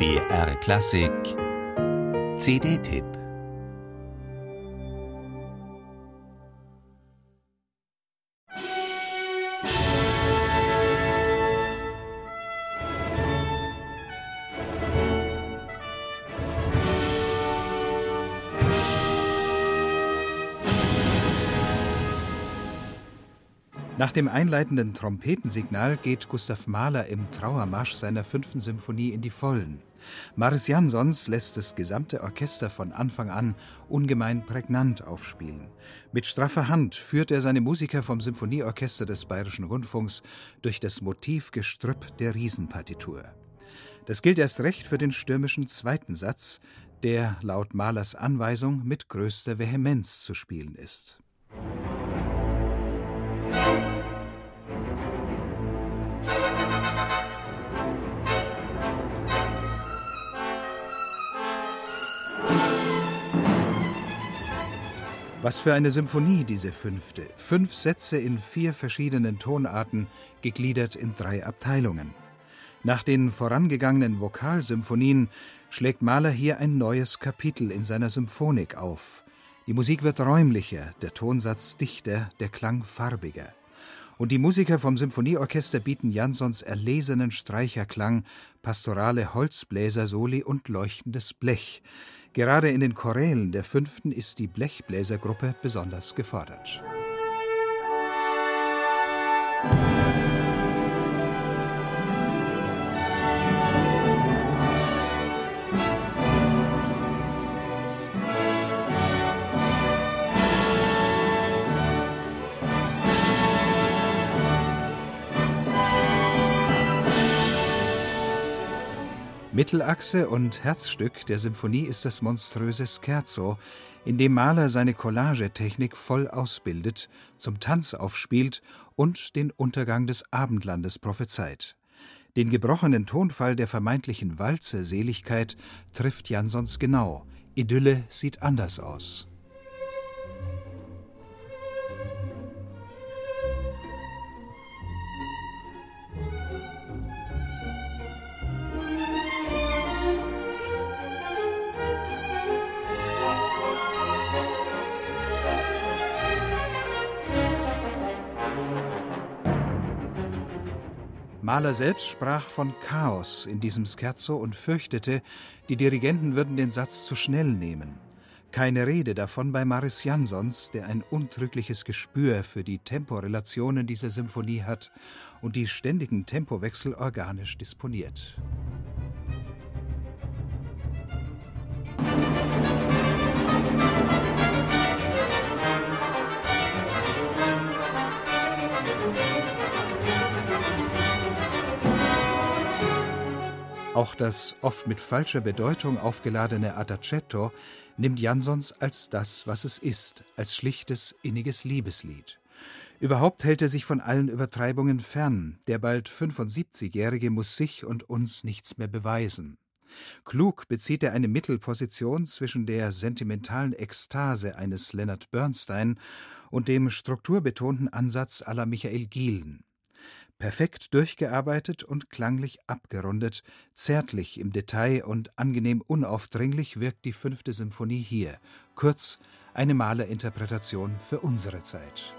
BR Klassik. CD-Tipp Nach dem einleitenden Trompetensignal geht Gustav Mahler im Trauermarsch seiner fünften Symphonie in die Vollen. Maris Jansons lässt das gesamte Orchester von Anfang an ungemein prägnant aufspielen. Mit straffer Hand führt er seine Musiker vom Symphonieorchester des Bayerischen Rundfunks durch das Motivgestrüpp der Riesenpartitur. Das gilt erst recht für den stürmischen zweiten Satz, der laut Mahlers Anweisung mit größter Vehemenz zu spielen ist. Was für eine Symphonie, diese fünfte. Fünf Sätze in vier verschiedenen Tonarten, gegliedert in drei Abteilungen. Nach den vorangegangenen Vokalsymphonien schlägt Mahler hier ein neues Kapitel in seiner Symphonik auf. Die Musik wird räumlicher, der Tonsatz dichter, der Klang farbiger. Und die Musiker vom Symphonieorchester bieten Jansons erlesenen Streicherklang, pastorale Holzbläser-Soli und leuchtendes Blech. Gerade in den Chorälen der fünften ist die Blechbläsergruppe besonders gefordert. Mittelachse und Herzstück der Symphonie ist das monströse Scherzo, in dem Mahler seine Collagetechnik voll ausbildet, zum Tanz aufspielt und den Untergang des Abendlandes prophezeit. Den gebrochenen Tonfall der vermeintlichen Walze Seligkeit trifft Jansons genau. Idylle sieht anders aus. Mahler selbst sprach von Chaos in diesem Scherzo und fürchtete, die Dirigenten würden den Satz zu schnell nehmen. Keine Rede davon bei Maris Jansons, der ein untrügliches Gespür für die Temporelationen dieser Symphonie hat und die ständigen Tempowechsel organisch disponiert. Auch das oft mit falscher Bedeutung aufgeladene Adagietto nimmt Jansons als das, was es ist, als schlichtes, inniges Liebeslied. Überhaupt hält er sich von allen Übertreibungen fern. Der bald 75-Jährige muss sich und uns nichts mehr beweisen. Klug bezieht er eine Mittelposition zwischen der sentimentalen Ekstase eines Leonard Bernstein und dem strukturbetonten Ansatz aller Michael Gielen. Perfekt durchgearbeitet und klanglich abgerundet, zärtlich im Detail und angenehm unaufdringlich wirkt die fünfte Symphonie hier. Kurz eine Malerinterpretation für unsere Zeit.